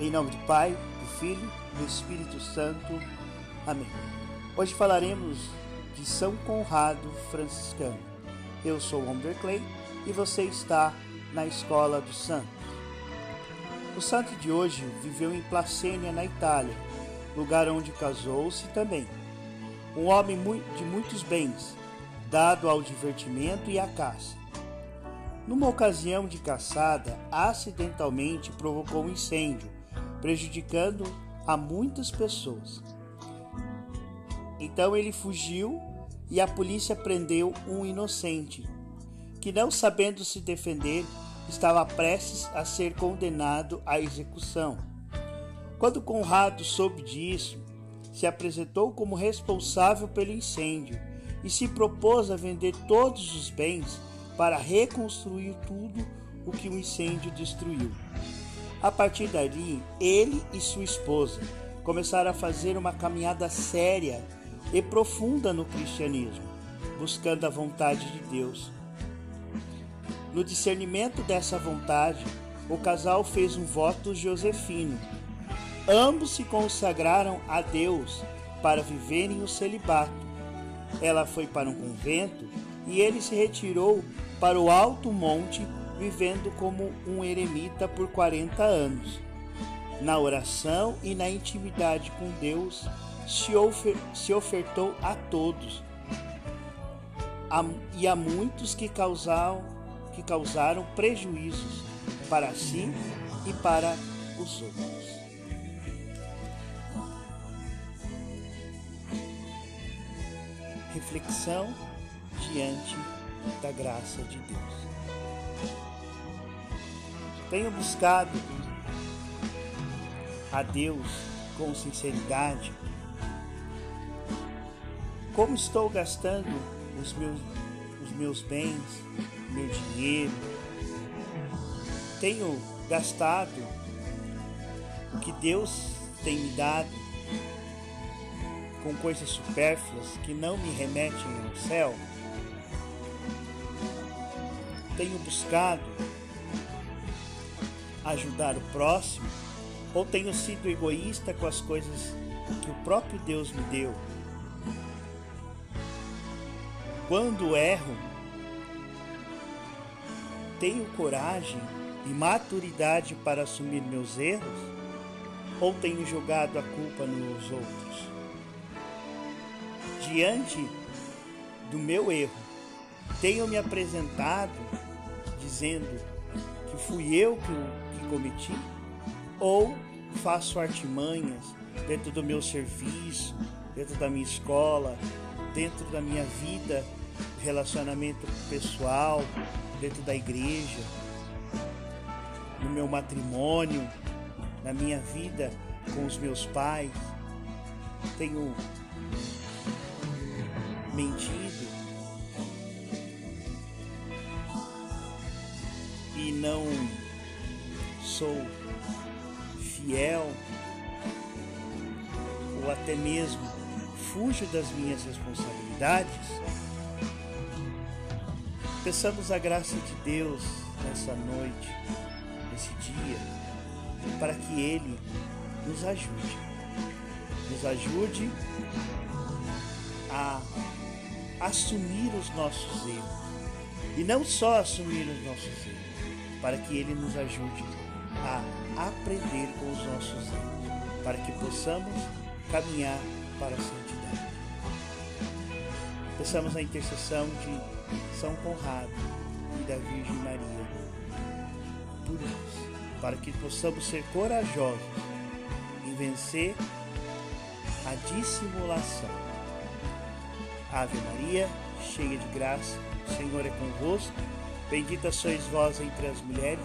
Em nome do Pai, do Filho e do Espírito Santo. Amém. Hoje falaremos de São Conrado Franciscano. Eu sou Homer Clay e você está na Escola do Santo. O santo de hoje viveu em Placênia, na Itália, lugar onde casou-se também. Um homem de muitos bens, dado ao divertimento e à caça. Numa ocasião de caçada, acidentalmente provocou um incêndio prejudicando a muitas pessoas. Então ele fugiu e a polícia prendeu um inocente, que, não sabendo se defender, estava prestes a ser condenado à execução. Quando Conrado soube disso, se apresentou como responsável pelo incêndio e se propôs a vender todos os bens para reconstruir tudo o que o incêndio destruiu. A partir dali, ele e sua esposa começaram a fazer uma caminhada séria e profunda no cristianismo, buscando a vontade de Deus. No discernimento dessa vontade, o casal fez um voto josefino. Ambos se consagraram a Deus para viverem o celibato. Ela foi para um convento e ele se retirou para o alto monte vivendo como um eremita por 40 anos. Na oração e na intimidade com Deus, se, ofer se ofertou a todos a, e a muitos que causaram, que causaram prejuízos para si e para os outros. Reflexão diante da graça de Deus. Tenho buscado a Deus com sinceridade. Como estou gastando os meus, os meus bens, meu dinheiro? Tenho gastado o que Deus tem me dado com coisas supérfluas que não me remetem ao céu? Tenho buscado ajudar o próximo ou tenho sido egoísta com as coisas que o próprio Deus me deu? Quando erro, tenho coragem e maturidade para assumir meus erros ou tenho jogado a culpa nos outros? Diante do meu erro, tenho me apresentado dizendo que fui eu que cometi, ou faço artimanhas dentro do meu serviço, dentro da minha escola, dentro da minha vida, relacionamento pessoal, dentro da igreja, no meu matrimônio, na minha vida com os meus pais. Tenho mentido e não sou fiel ou até mesmo fujo das minhas responsabilidades, peçamos a graça de Deus nessa noite, nesse dia, para que Ele nos ajude, nos ajude a assumir os nossos erros. E não só assumir os nossos erros, para que Ele nos ajude a aprender com os nossos erros, para que possamos caminhar para a santidade. Peçamos a intercessão de São Conrado e da Virgem Maria por nós, para que possamos ser corajosos em vencer a dissimulação. Ave Maria, cheia de graça, o Senhor é convosco. Bendita sois vós entre as mulheres